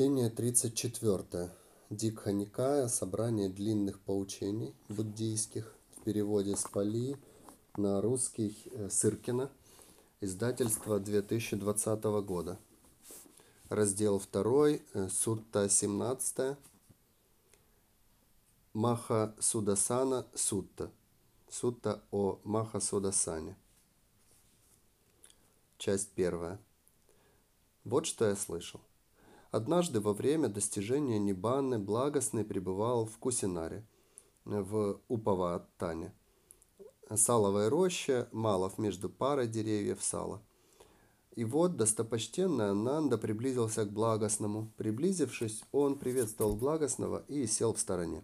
Чтение 34. Дикха Никая. Собрание длинных поучений буддийских в переводе с Пали на русский э, Сыркина. Издательство 2020 года. Раздел 2. э, Сутта 17. Маха Судасана Сутта. Сутта о Маха Судасане. Часть первая. Вот что я слышал. Однажды во время достижения Ниббаны благостный пребывал в Кусинаре, в Упаваттане. Саловая роща, малов между парой деревьев сала. И вот достопочтенный Ананда приблизился к благостному. Приблизившись, он приветствовал благостного и сел в стороне.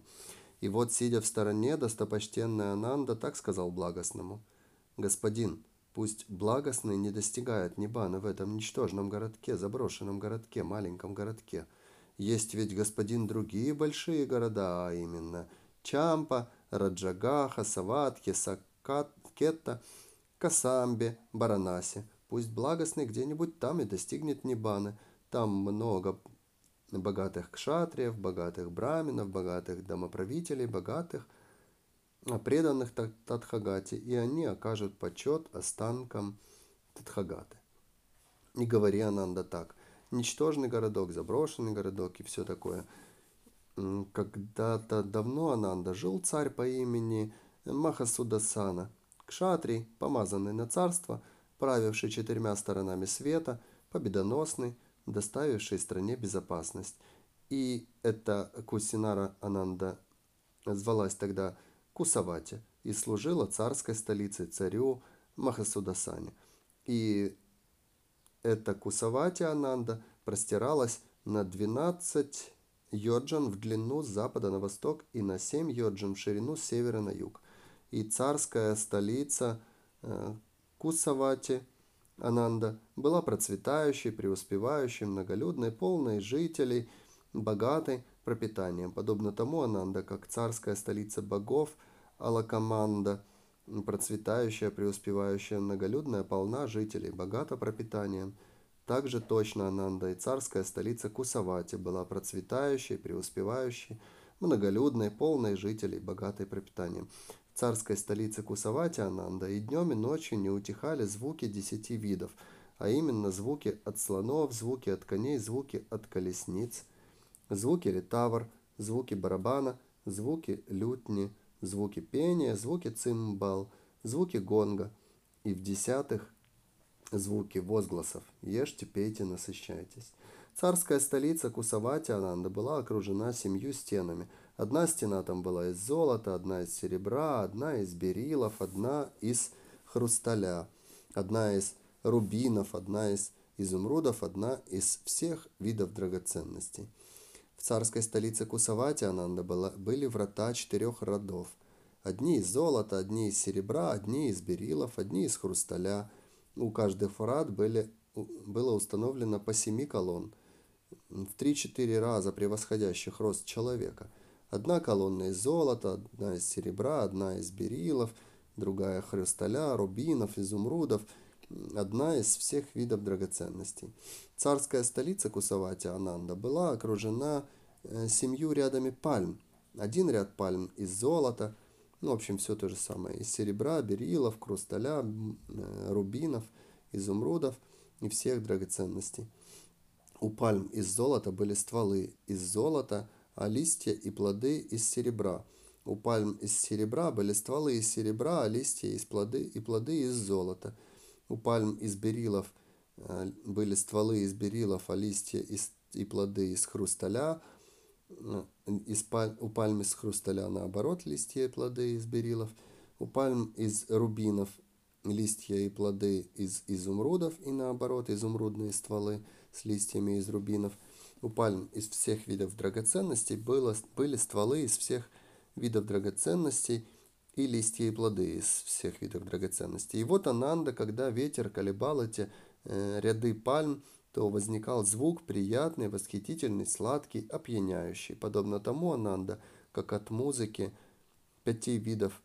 И вот, сидя в стороне, достопочтенный Ананда так сказал благостному. «Господин, Пусть благостный не достигает Ниббаны в этом ничтожном городке, заброшенном городке, маленьком городке. Есть ведь, господин, другие большие города, а именно Чампа, Раджагаха, Саватхи, Саккетта, Касамбе, Баранаси. Пусть благостный где-нибудь там и достигнет Ниббаны. Там много богатых кшатриев, богатых браминов, богатых домоправителей, богатых преданных Тадхагате, и они окажут почет останкам Тадхагаты. Не говори Ананда так. Ничтожный городок, заброшенный городок и все такое. Когда-то давно Ананда жил царь по имени Махасудасана, кшатри, помазанный на царство, правивший четырьмя сторонами света, победоносный, доставивший стране безопасность. И эта Кусинара Ананда звалась тогда Кусавате и служила царской столицей царю Махасудасане. И эта Кусавати Ананда простиралась на 12 йоджан в длину с запада на восток и на 7 йоджан в ширину с севера на юг. И царская столица э, Кусавати Ананда была процветающей, преуспевающей, многолюдной, полной жителей, богатой пропитанием. Подобно тому Ананда, как царская столица богов – Алакаманда, процветающая, преуспевающая, многолюдная, полна жителей, богата пропитанием. Также точно Ананда и царская столица Кусавати была процветающей, преуспевающей, многолюдной, полной жителей, богатой пропитанием. В царской столице Кусавати Ананда и днем, и ночью не утихали звуки десяти видов, а именно звуки от слонов, звуки от коней, звуки от колесниц, звуки литавр, звуки барабана, звуки лютни – звуки пения, звуки цимбал, звуки гонга и в десятых звуки возгласов «Ешьте, пейте, насыщайтесь». Царская столица Кусавати Ананда была окружена семью стенами. Одна стена там была из золота, одна из серебра, одна из берилов, одна из хрусталя, одна из рубинов, одна из изумрудов, одна из всех видов драгоценностей. В царской столице Кусавати Ананда была, были врата четырех родов. Одни из золота, одни из серебра, одни из берилов, одни из хрусталя. У каждых врат были, было установлено по семи колонн, в три-четыре раза превосходящих рост человека. Одна колонна из золота, одна из серебра, одна из берилов, другая хрусталя, рубинов, изумрудов – одна из всех видов драгоценностей. Царская столица Кусавати Ананда была окружена э, семью рядами пальм. Один ряд пальм из золота, ну, в общем, все то же самое, из серебра, берилов, хрусталя, э, рубинов, изумрудов и всех драгоценностей. У пальм из золота были стволы из золота, а листья и плоды из серебра. У пальм из серебра были стволы из серебра, а листья из плоды и плоды из золота – у пальм из берилов э, были стволы из берилов, а листья из, и плоды из хрусталя. Э, из у пальм из хрусталя наоборот листья и плоды из берилов. У пальм из рубинов листья и плоды из изумрудов и наоборот изумрудные стволы с листьями из рубинов. У пальм из всех видов драгоценностей было, были стволы из всех видов драгоценностей – и листья и плоды из всех видов драгоценностей. И вот Ананда, когда ветер колебал эти э, ряды пальм, то возникал звук приятный, восхитительный, сладкий, опьяняющий. Подобно тому Ананда, как от музыки пяти видов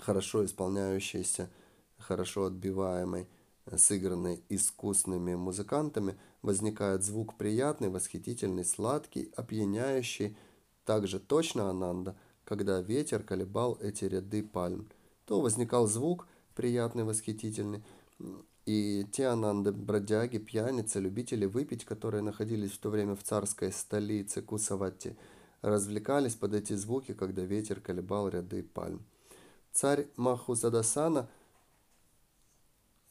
хорошо исполняющейся, хорошо отбиваемой, сыгранной искусными музыкантами, возникает звук приятный, восхитительный, сладкий, опьяняющий. Также точно Ананда, когда ветер колебал эти ряды пальм. То возникал звук приятный, восхитительный, и те ананды, бродяги, пьяницы, любители выпить, которые находились в то время в царской столице Кусавати, развлекались под эти звуки, когда ветер колебал ряды пальм. Царь Махусадасана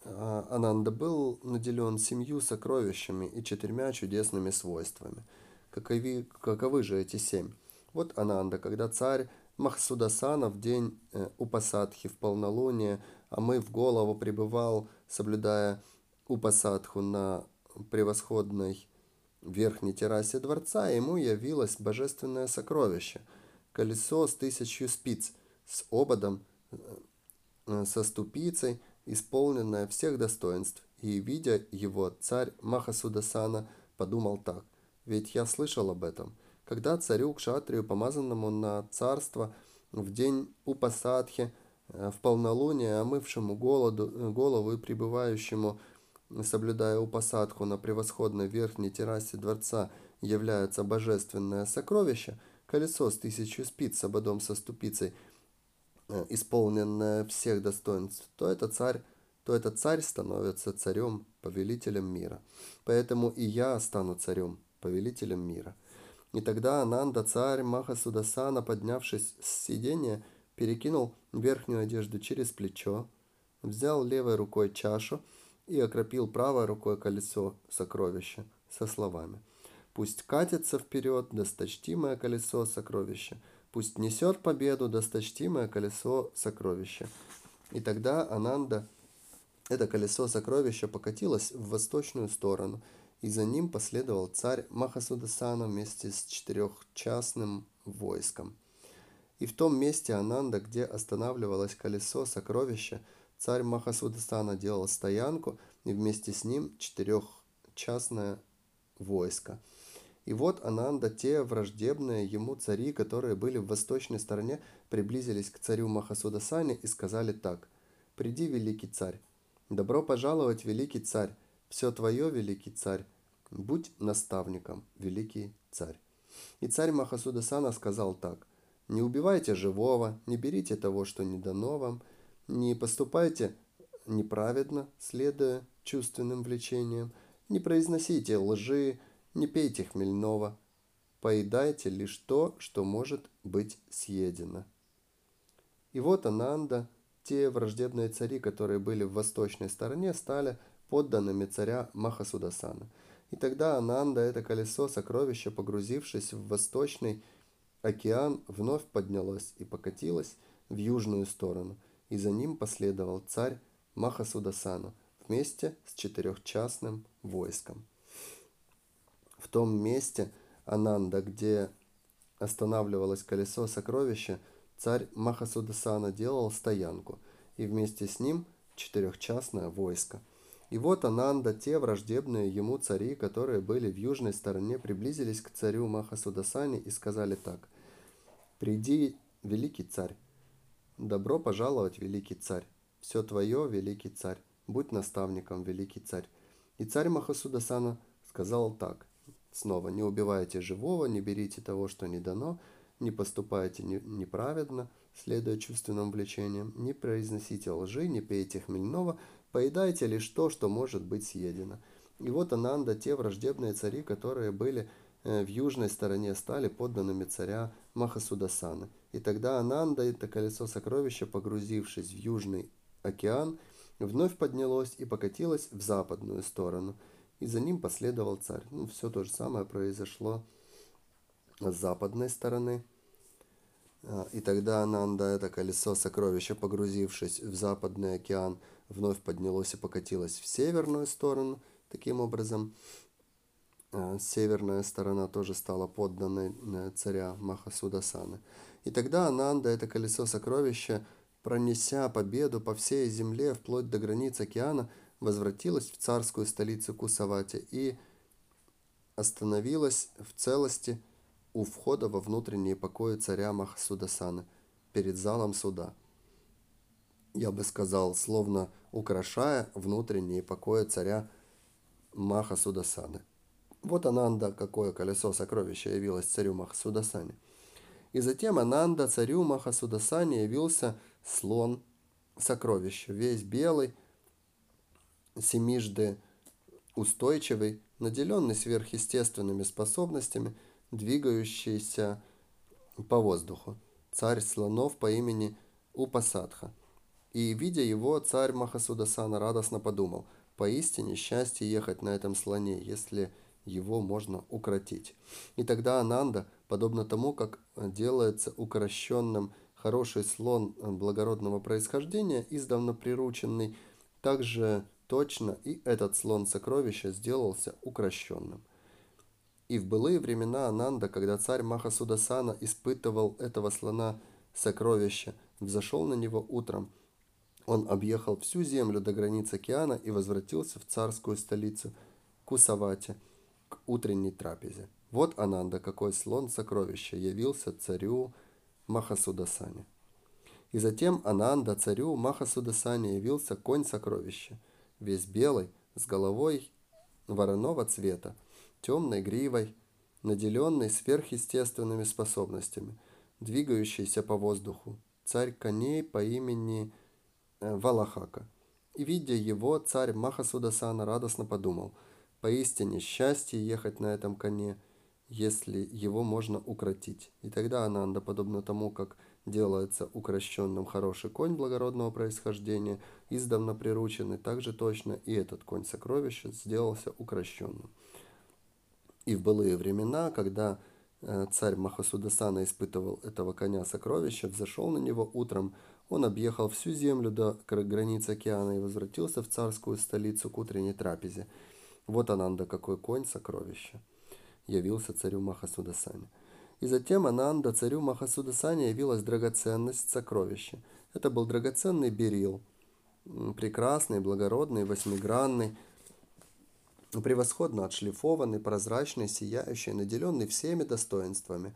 а, Ананда был наделен семью сокровищами и четырьмя чудесными свойствами. Каковы, каковы же эти семь? Вот Ананда, когда царь Махсудасана в день э, Упасадхи в полнолуние, а мы в голову пребывал, соблюдая Упасадху на превосходной верхней террасе дворца, ему явилось божественное сокровище – колесо с тысячью спиц, с ободом, э, со ступицей, исполненное всех достоинств. И, видя его, царь Махасудасана подумал так, ведь я слышал об этом. Когда царю Кшатрию, помазанному на царство, в день Упасадхи, э, в полнолуние, омывшему голоду, э, голову и пребывающему, соблюдая Упасадху на превосходной верхней террасе дворца, является божественное сокровище, колесо с тысячу спиц с ободом со ступицей – Э, исполненная всех достоинств, то это царь, то этот царь становится царем, повелителем мира. Поэтому и я стану царем, повелителем мира. И тогда Ананда, царь Махасудасана, поднявшись с сидения, перекинул верхнюю одежду через плечо, взял левой рукой чашу и окропил правой рукой колесо сокровища со словами «Пусть катится вперед досточтимое колесо сокровища, Пусть несет победу досточтимое колесо сокровища. И тогда Ананда, это колесо сокровища, покатилось в восточную сторону, и за ним последовал царь Махасудасана вместе с четырехчастным войском. И в том месте Ананда, где останавливалось колесо сокровища, царь Махасудасана делал стоянку, и вместе с ним четырехчастное войско – и вот Ананда, те враждебные ему цари, которые были в восточной стороне, приблизились к царю Махасудасане и сказали так. «Приди, великий царь! Добро пожаловать, великий царь! Все твое, великий царь! Будь наставником, великий царь!» И царь Махасудасана сказал так. «Не убивайте живого, не берите того, что не дано вам, не поступайте неправедно, следуя чувственным влечениям, не произносите лжи, не пейте хмельного, поедайте лишь то, что может быть съедено. И вот Ананда, те враждебные цари, которые были в восточной стороне, стали подданными царя Махасудасана. И тогда Ананда, это колесо сокровища, погрузившись в восточный океан, вновь поднялось и покатилось в южную сторону, и за ним последовал царь Махасудасану вместе с четырехчастным войском в том месте Ананда, где останавливалось колесо сокровища, царь Махасудасана делал стоянку, и вместе с ним четырехчастное войско. И вот Ананда, те враждебные ему цари, которые были в южной стороне, приблизились к царю Махасудасане и сказали так. «Приди, великий царь! Добро пожаловать, великий царь! Все твое, великий царь! Будь наставником, великий царь!» И царь Махасудасана сказал так. Снова, не убивайте живого, не берите того, что не дано, не поступайте неправедно, следуя чувственным влечениям, не произносите лжи, не пейте хмельного, поедайте лишь то, что может быть съедено. И вот Ананда, те враждебные цари, которые были э, в южной стороне, стали подданными царя Махасудасана. И тогда Ананда, это колесо сокровища, погрузившись в южный океан, вновь поднялось и покатилось в западную сторону – и за ним последовал царь. Ну, все то же самое произошло с западной стороны. И тогда Ананда, это колесо сокровища, погрузившись в западный океан, вновь поднялось и покатилось в северную сторону. Таким образом, а, северная сторона тоже стала подданной э, царя Махасудасаны. И тогда Ананда, это колесо сокровища, пронеся победу по всей земле вплоть до границ океана, возвратилась в царскую столицу Кусавати и остановилась в целости у входа во внутренние покои царя Махсудасана перед залом суда. Я бы сказал, словно украшая внутренние покои царя Маха Судасаны. Вот Ананда, какое колесо сокровища явилось царю Махасудасане. И затем Ананда царю Махасудасане явился слон сокровища, весь белый, семижды устойчивый, наделенный сверхъестественными способностями, двигающийся по воздуху. Царь слонов по имени Упасадха. И, видя его, царь Махасудасана радостно подумал, поистине счастье ехать на этом слоне, если его можно укротить. И тогда Ананда, подобно тому, как делается укращенным хороший слон благородного происхождения, издавна прирученный, также точно и этот слон сокровища сделался укращенным. И в былые времена Ананда, когда царь Махасудасана испытывал этого слона сокровища, взошел на него утром. Он объехал всю землю до границ океана и возвратился в царскую столицу Кусавати к утренней трапезе. Вот Ананда, какой слон сокровища, явился царю Махасудасане. И затем Ананда царю Махасудасане явился конь сокровища, весь белый, с головой вороного цвета, темной гривой, наделенный сверхъестественными способностями, двигающийся по воздуху, царь коней по имени э, Валахака. И, видя его, царь Махасудасана радостно подумал, поистине счастье ехать на этом коне, если его можно укротить. И тогда Ананда, подобно тому, как делается укращенным хороший конь благородного происхождения, издавна прирученный, так же точно и этот конь сокровища сделался укращенным. И в былые времена, когда э, царь Махасудасана испытывал этого коня сокровища, взошел на него утром, он объехал всю землю до границ океана и возвратился в царскую столицу к утренней трапезе. Вот Ананда, какой конь сокровища, явился царю Махасудасане. И затем Ананда, царю Махасудасане, явилась драгоценность сокровища. Это был драгоценный берил, прекрасный, благородный, восьмигранный, превосходно отшлифованный, прозрачный, сияющий, наделенный всеми достоинствами.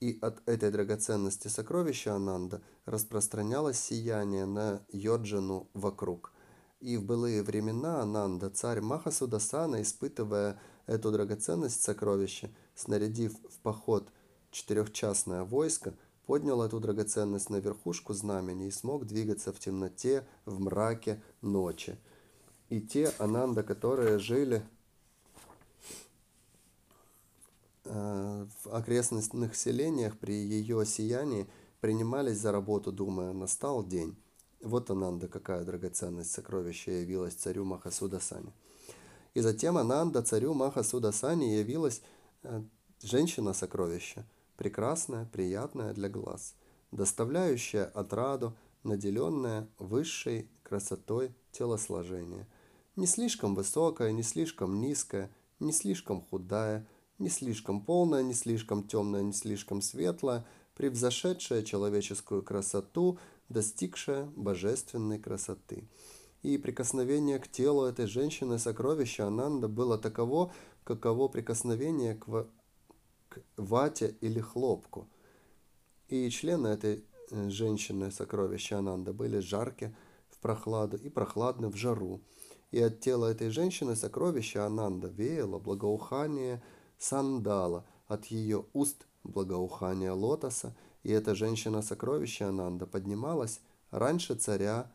И от этой драгоценности сокровища Ананда распространялось сияние на Йоджину вокруг. И в былые времена Ананда, царь Махасудасана, испытывая эту драгоценность сокровища, снарядив в поход четырехчастное войско, поднял эту драгоценность на верхушку знамени и смог двигаться в темноте, в мраке ночи – и те Ананда, которые жили э, в окрестных селениях при ее сиянии, принимались за работу, думая, настал день. Вот Ананда, какая драгоценность сокровища явилась царю Махасудасане. И затем Ананда, царю Махасудасане, явилась э, женщина-сокровища, прекрасная, приятная для глаз, доставляющая отраду, наделенная высшей красотой телосложения – не слишком высокая, не слишком низкая, не слишком худая, не слишком полная, не слишком темная, не слишком светлая, превзошедшая человеческую красоту, достигшая божественной красоты. И прикосновение к телу этой женщины сокровища Ананда было таково, каково прикосновение к, в... к вате или хлопку. И члены этой э, женщины сокровища Ананда были жаркие в прохладу и прохладны в жару и от тела этой женщины сокровища Ананда веяло благоухание сандала, от ее уст благоухание лотоса, и эта женщина-сокровище Ананда поднималась раньше царя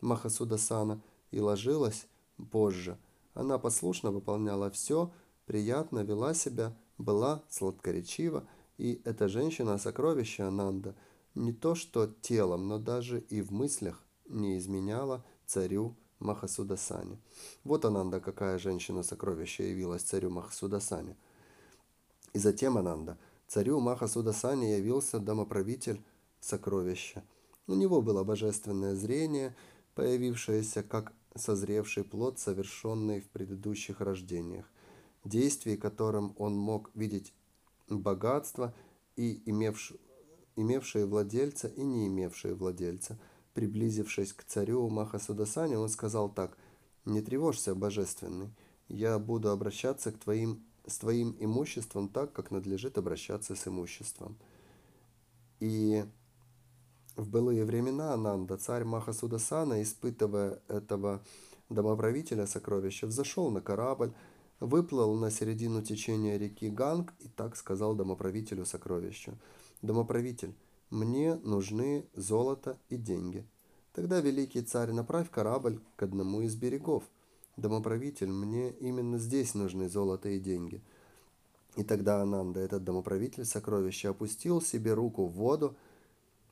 Махасудасана и ложилась позже. Она послушно выполняла все, приятно вела себя, была сладкоречива, и эта женщина-сокровище Ананда не то что телом, но даже и в мыслях не изменяла царю Махасудасане. Вот Ананда, какая женщина-сокровище явилась царю Махасудасане. И затем Ананда, царю Махасудасане явился домоправитель сокровища. У него было божественное зрение, появившееся как созревший плод, совершенный в предыдущих рождениях, действий которым он мог видеть богатство и имевш... имевшие владельца и не имевшие владельца – Приблизившись к царю Махасудасане, он сказал так, «Не тревожься, божественный, я буду обращаться к твоим, с твоим имуществом так, как надлежит обращаться с имуществом». И В былые времена Ананда, царь Махасудасана, испытывая этого домоправителя сокровища, взошел на корабль, выплыл на середину течения реки Ганг и так сказал домоправителю сокровищу. «Домоправитель, мне нужны золото и деньги». Тогда великий царь направь корабль к одному из берегов. Домоправитель, мне именно здесь нужны золото и деньги. И тогда Ананда, этот домоправитель сокровища, опустил себе руку в воду,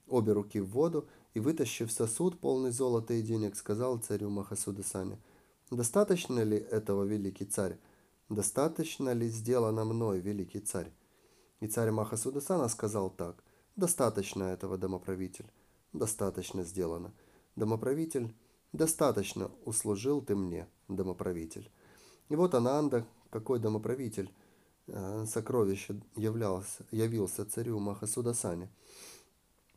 обе руки в воду, и, вытащив сосуд, полный золота и денег, сказал царю Махасудасане, «Достаточно ли этого, великий царь? Достаточно ли сделано мной, великий царь?» И царь Махасудасана сказал так, «Достаточно этого, домоправитель, достаточно сделано. Домоправитель, достаточно услужил ты мне, домоправитель». И вот Ананда, какой домоправитель, э, сокровище являлся, явился царю Махасудасане.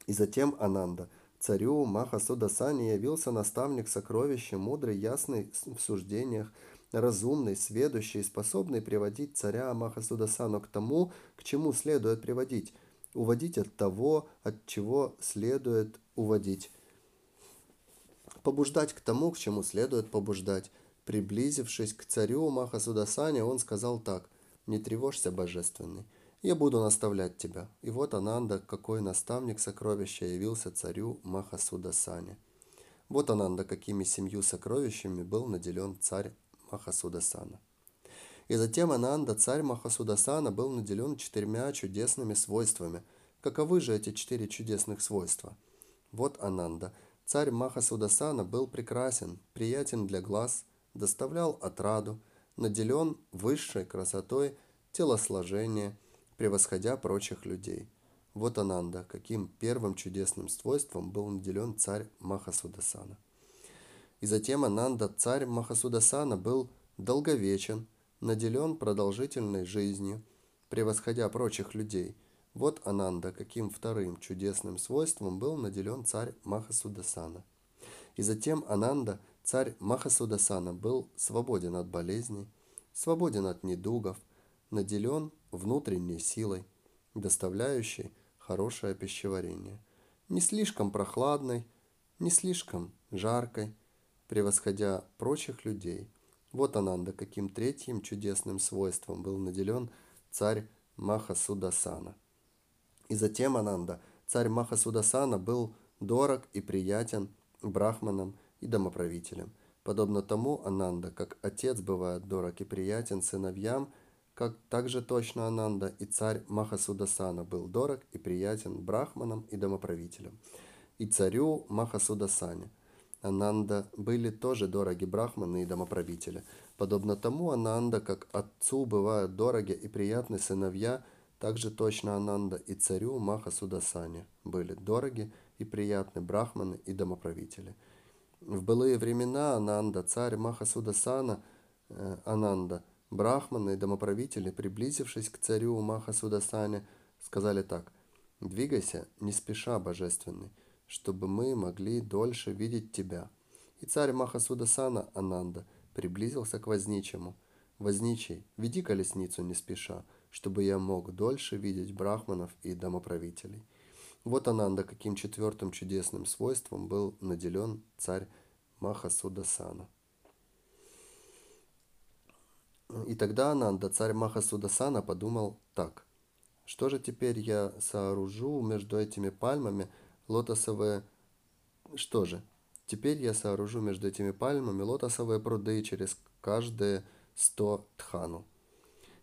И затем Ананда – Царю Махасудасане явился наставник сокровища, мудрый, ясный в суждениях, разумный, сведущий, способный приводить царя Махасудасану к тому, к чему следует приводить, уводить от того, от чего следует уводить, побуждать к тому, к чему следует побуждать. Приблизившись к царю Махасудасане, он сказал так «Не тревожься, божественный». Я буду наставлять тебя. И вот Ананда, какой наставник сокровища явился царю Махасудасане. Вот Ананда, какими семью сокровищами был наделен царь Махасудасана. И затем Ананда, царь Махасудасана, был наделен четырьмя чудесными свойствами. Каковы же эти четыре чудесных свойства? Вот Ананда, царь Махасудасана, был прекрасен, приятен для глаз, доставлял отраду, наделен высшей красотой телосложения – превосходя прочих людей. Вот Ананда, каким первым чудесным свойством был наделен царь Махасудасана. И затем Ананда, царь Махасудасана, был долговечен, наделен продолжительной жизнью, превосходя прочих людей. Вот Ананда, каким вторым чудесным свойством был наделен царь Махасудасана. И затем Ананда, царь Махасудасана, был свободен от болезней, свободен от недугов, наделен внутренней силой, доставляющей хорошее пищеварение. Не слишком прохладной, не слишком жаркой, превосходя прочих людей. Вот Ананда, каким третьим чудесным свойством был наделен царь Махасудасана. И затем Ананда, царь Махасудасана, был дорог и приятен брахманам и домоправителям. Подобно тому Ананда, как отец бывает дорог и приятен сыновьям – как также точно Ананда и царь Махасудасана был дорог и приятен брахманам и домоправителям, и царю Махасудасане. Ананда были тоже дороги брахманы и домоправители. Подобно тому Ананда, как отцу бывают дороги и приятны сыновья, также точно Ананда и царю Махасудасане были дороги и приятны брахманы и домоправители. В былые времена Ананда, царь Махасудасана, э, Ананда – Брахманы и домоправители, приблизившись к царю Махасудасане, сказали так «Двигайся, не спеша, божественный, чтобы мы могли дольше видеть тебя». И царь Махасудасана Ананда приблизился к возничему. «Возничий, веди колесницу не спеша, чтобы я мог дольше видеть брахманов и домоправителей». Вот Ананда, каким четвертым чудесным свойством был наделен царь Махасудасана. И тогда Ананда, царь Махасудасана, подумал так. Что же теперь я сооружу между этими пальмами лотосовые... Что же? Теперь я сооружу между этими пальмами лотосовые пруды через каждые сто тхану.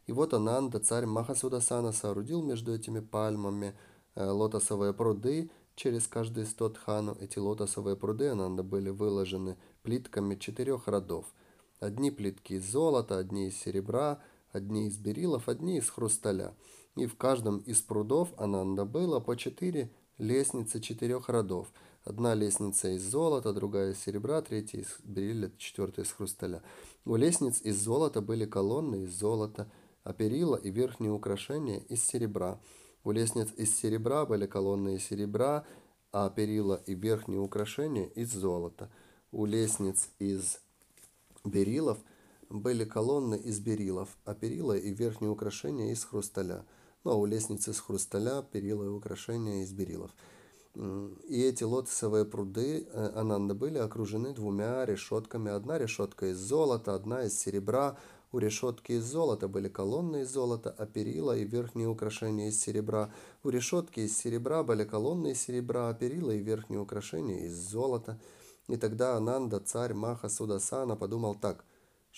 И вот Ананда, царь Махасудасана, соорудил между этими пальмами э, лотосовые пруды через каждые сто тхану. Эти лотосовые пруды Ананда были выложены плитками четырех родов – Одни плитки из золота, одни из серебра, одни из берилов, одни из хрусталя. И в каждом из прудов Ананда было по четыре лестницы четырех родов. Одна лестница из золота, другая из серебра, третья из берилля, четвертая из хрусталя. У лестниц из золота были колонны из золота, а перила и верхние украшения из серебра. У лестниц из серебра были колонны из серебра, а перила и верхние украшения из золота. У лестниц из берилов были колонны из берилов, а перила и верхние украшения из хрусталя. Ну а у лестницы из хрусталя перила и украшения из берилов. И эти лотосовые пруды э, Ананда были окружены двумя решетками. Одна решетка из золота, одна из серебра. У решетки из золота были колонны из золота, а перила и верхние украшения из серебра. У решетки из серебра были колонны из серебра, а перила и верхние украшения из золота. И тогда Ананда, царь Маха Судасана, подумал так,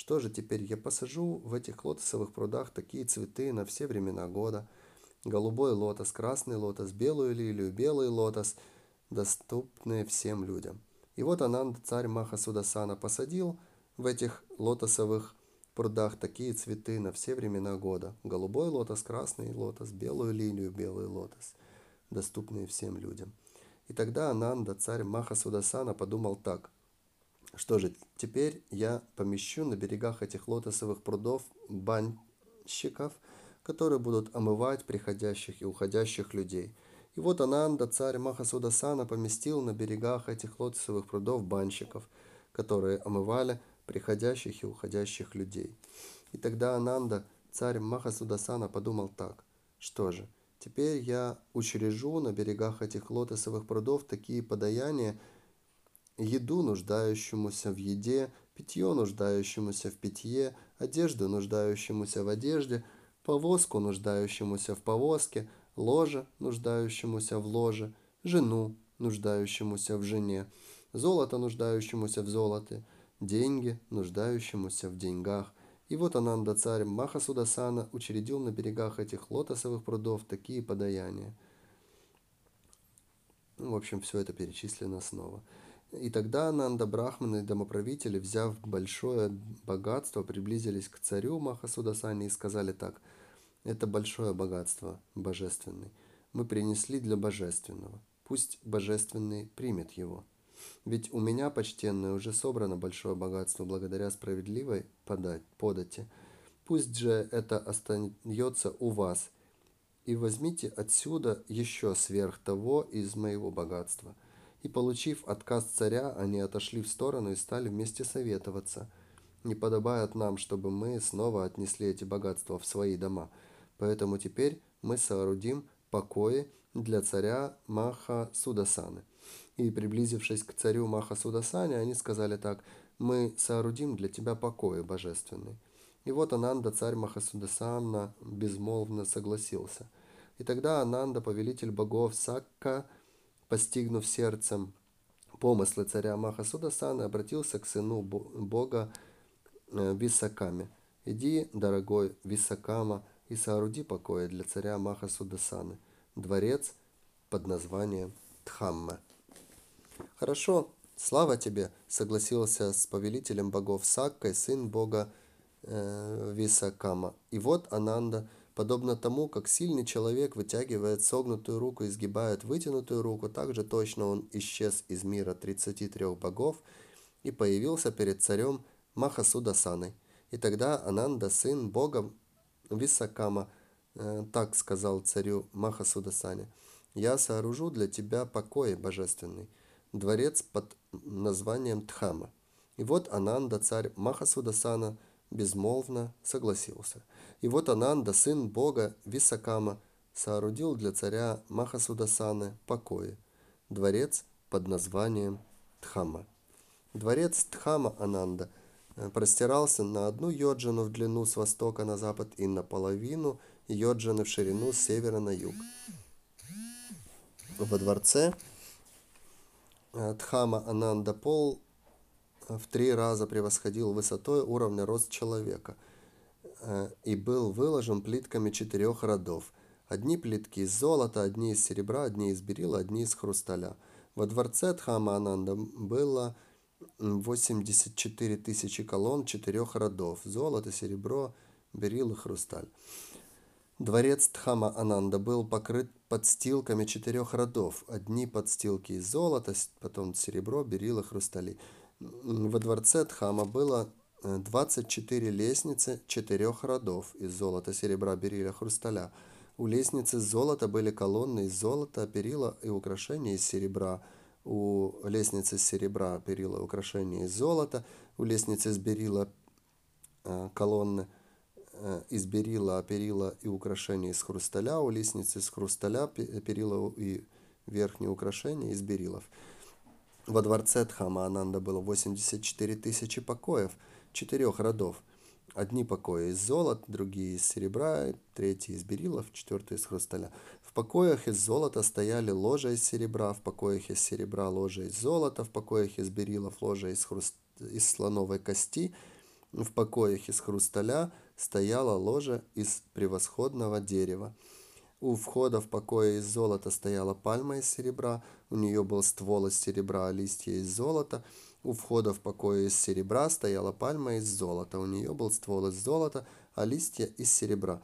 что же теперь я посажу в этих лотосовых прудах такие цветы на все времена года. Голубой лотос, красный лотос, белую лилию, белый лотос, доступные всем людям. И вот Ананда, царь Маха Судасана, посадил в этих лотосовых прудах такие цветы на все времена года. Голубой лотос, красный лотос, белую лилию, белый лотос, доступные всем людям. И тогда Ананда, царь Маха Судасана, подумал так. Что же, теперь я помещу на берегах этих лотосовых прудов банщиков, которые будут омывать приходящих и уходящих людей. И вот Ананда, царь Маха Судасана, поместил на берегах этих лотосовых прудов банщиков, которые омывали приходящих и уходящих людей. И тогда Ананда, царь Маха Судасана, подумал так. Что же, Теперь я учрежу на берегах этих лотосовых прудов такие подаяния, еду нуждающемуся в еде, питье нуждающемуся в питье, одежду нуждающемуся в одежде, повозку нуждающемуся в повозке, ложе нуждающемуся в ложе, жену нуждающемуся в жене, золото нуждающемуся в золоте, деньги нуждающемуся в деньгах, и вот Ананда царь Махасудасана учредил на берегах этих лотосовых прудов такие подаяния. В общем, все это перечислено снова. И тогда Ананда Брахманы и домоправители, взяв большое богатство, приблизились к царю Махасудасане и сказали так. Это большое богатство, божественный. Мы принесли для божественного. Пусть божественный примет его. Ведь у меня, почтенное, уже собрано большое богатство благодаря справедливой подать, подати. Пусть же это остается у вас, и возьмите отсюда еще сверх того из моего богатства. И получив отказ царя, они отошли в сторону и стали вместе советоваться. Не подобает нам, чтобы мы снова отнесли эти богатства в свои дома. Поэтому теперь мы соорудим покои для царя Маха Судасаны. И, приблизившись к царю Махасудасане, они сказали так, «Мы соорудим для тебя покои божественный». И вот Ананда, царь Махасудасана, безмолвно согласился. И тогда Ананда, повелитель богов Сакка, постигнув сердцем помыслы царя Махасудасана, обратился к сыну бога э, Висакаме. «Иди, дорогой Висакама, и сооруди покои для царя Махасудасаны, дворец под названием Дхамма». Хорошо, слава тебе, согласился с повелителем богов Саккой, сын бога э, Висакама. И вот Ананда, подобно тому, как сильный человек вытягивает согнутую руку и сгибает вытянутую руку, так же точно он исчез из мира 33 богов и появился перед царем Махасудасаной. И тогда Ананда, сын бога Висакама, э, так сказал царю Махасудасане, «Я сооружу для тебя покой божественный, дворец под названием Тхама. И вот Ананда, царь Махасудасана, безмолвно согласился. И вот Ананда, сын бога Висакама, соорудил для царя Махасудасаны покои, дворец под названием Тхама. Дворец Тхама Ананда э, простирался на одну йоджану в длину с востока на запад и наполовину йоджаны в ширину с севера на юг. Во дворце Дхама Ананда Пол в три раза превосходил высотой уровня рост человека э, и был выложен плитками четырех родов. Одни плитки из золота, одни из серебра, одни из берила, одни из хрусталя. Во дворце Дхама Ананда было 84 тысячи колонн четырех родов – золото, серебро, берил и хрусталь. Дворец Тхама Ананда был покрыт подстилками четырех родов. Одни подстилки из золота, потом серебро, берило, хрустали. Во дворце Тхама было 24 э, лестницы четырех родов из золота, серебра, берила, хрусталя. У лестницы золота были колонны из золота, перила и украшения из серебра. У лестницы с серебра перила украшения из золота. У лестницы с берила э, колонны – Э, из берила, перила и украшения из хрусталя, у лестницы из хрусталя, перила и верхние украшения из берилов. Во дворце Дхама Ананда было 84 тысячи покоев, четырех родов. Одни покои из золота, другие из серебра, третьи из берилов, четвертый из хрусталя. В покоях из золота стояли ложа из серебра, в покоях из серебра ложа из золота, в покоях из берилов ложа из, хруст... из слоновой кости, в покоях из хрусталя стояла ложа из превосходного дерева. У входа в покое из золота стояла пальма из серебра, у нее был ствол из серебра, а листья из золота. У входа в покое из серебра стояла пальма из золота, у нее был ствол из золота, а листья из серебра.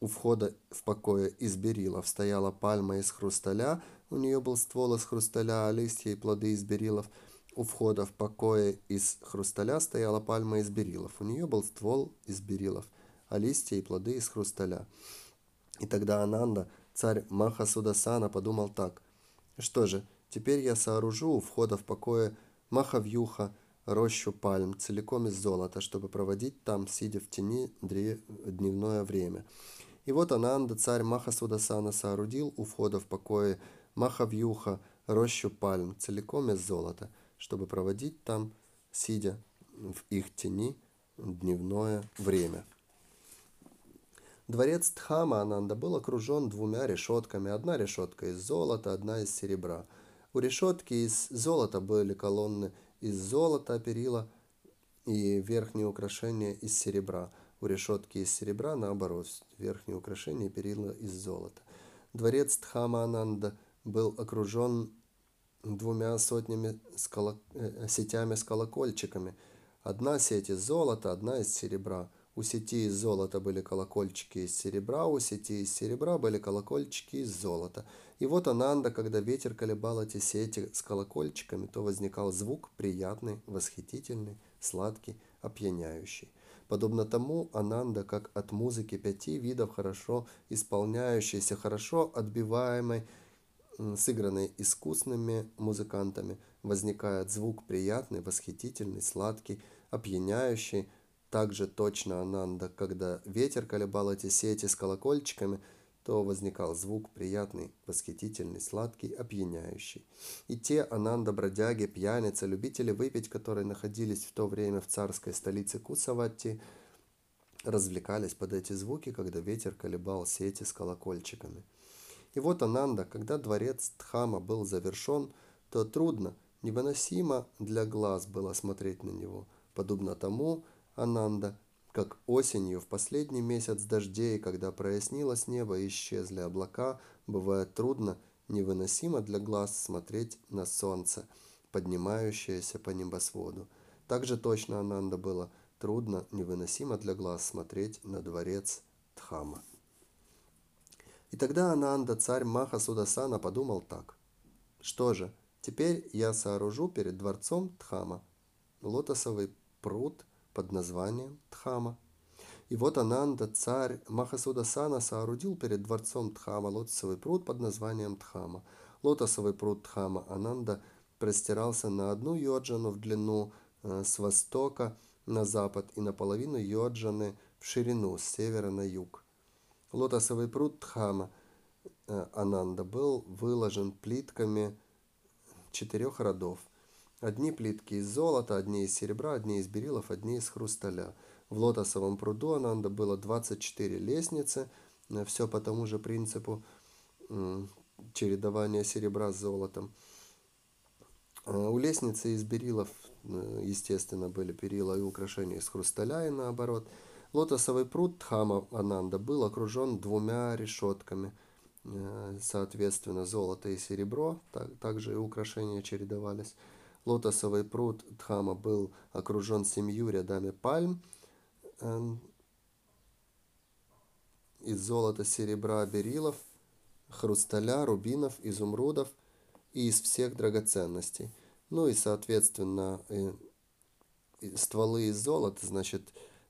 У входа в покое из берилов стояла пальма из хрусталя, у нее был ствол из хрусталя, а листья и плоды из берилов. У входа в покое из хрусталя стояла пальма из берилов, у нее был ствол из берилов, а листья и плоды из хрусталя. И тогда Ананда, царь Махасудасана, подумал так. Что же, теперь я сооружу у входа в покое Махавьюха, рощу пальм, целиком из золота, чтобы проводить там, сидя в тени, дневное время. И вот Ананда, царь Махасудасана, соорудил у входа в покое Махавьюха рощу пальм, целиком из золота, чтобы проводить там, сидя в их тени, дневное время. Дворец Тхама Ананда был окружен двумя решетками. Одна решетка из золота, одна из серебра. У решетки из золота были колонны из золота, перила и верхние украшения из серебра – у решетки из серебра, наоборот, верхние украшения и перила из золота. Дворец Тхамананда был окружен двумя сотнями с колок... Э, сетями с колокольчиками. Одна сеть из золота, одна из серебра. У сети из золота были колокольчики из серебра, у сети из серебра были колокольчики из золота. И вот Ананда, когда ветер колебал эти сети с колокольчиками, то возникал звук приятный, восхитительный, сладкий, опьяняющий. Подобно тому, Ананда, как от музыки пяти видов хорошо исполняющейся, хорошо отбиваемой, сыгранной искусными музыкантами, возникает звук приятный, восхитительный, сладкий, опьяняющий. Также точно Ананда, когда ветер колебал эти сети с колокольчиками – то возникал звук приятный, восхитительный, сладкий, опьяняющий. И те ананда-бродяги, пьяницы, любители выпить, которые находились в то время в царской столице Кусаватти, развлекались под эти звуки, когда ветер колебал сети с колокольчиками. И вот Ананда, когда дворец Тхама был завершен, то трудно, невыносимо для глаз было смотреть на него. Подобно тому, Ананда, как осенью в последний месяц дождей, когда прояснилось небо и исчезли облака, бывает трудно, невыносимо для глаз смотреть на солнце, поднимающееся по небосводу. Так же точно Ананда было трудно, невыносимо для глаз смотреть на дворец Дхама. И тогда Ананда, царь Маха Судасана, подумал так. Что же, теперь я сооружу перед дворцом Дхама лотосовый пруд – под названием Тхама. И вот Ананда, царь Махасудасана, соорудил перед дворцом Тхама лотосовый пруд под названием Тхама. Лотосовый пруд Тхама Ананда простирался на одну йоджану в длину э, с востока на запад и наполовину йоджаны в ширину с севера на юг. Лотосовый пруд Тхама э, Ананда был выложен плитками четырех родов – Одни плитки из золота, одни из серебра, одни из берилов, одни из хрусталя. В лотосовом пруду Ананда было 24 лестницы, э, все по тому же принципу чередования серебра с золотом. А у лестницы из берилов, э, естественно, были перила и украшения из хрусталя и наоборот. Лотосовый пруд Тхама Ананда был окружен двумя решетками. Э, соответственно, золото и серебро, также и украшения чередовались. Лотосовый пруд Дхама был окружен семью рядами пальм эм, из золота, серебра, берилов, хрусталя, рубинов, изумрудов и из всех драгоценностей. Ну и, соответственно, и стволы из золота, значит,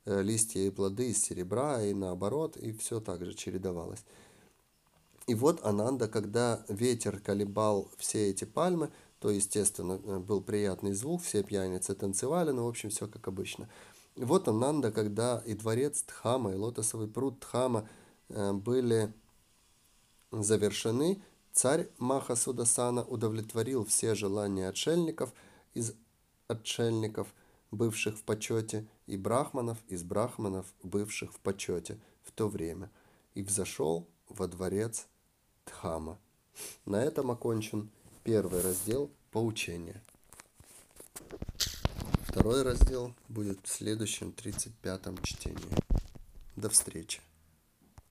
э, листья и плоды из серебра, и наоборот, и все так же чередовалось. И вот Ананда, когда ветер колебал все эти пальмы, то, естественно, э, был приятный звук, все пьяницы танцевали, ну, в общем, все как обычно. Вот Ананда, когда и дворец Тхама, и лотосовый пруд Тхама э, были завершены, Царь Маха Судасана удовлетворил все желания отшельников из отшельников, бывших в почете, и брахманов из брахманов, бывших в почете в то время, и взошел во дворец Дхама. На этом окончен первый раздел поучения. Второй раздел будет в следующем 35-м чтении. До встречи.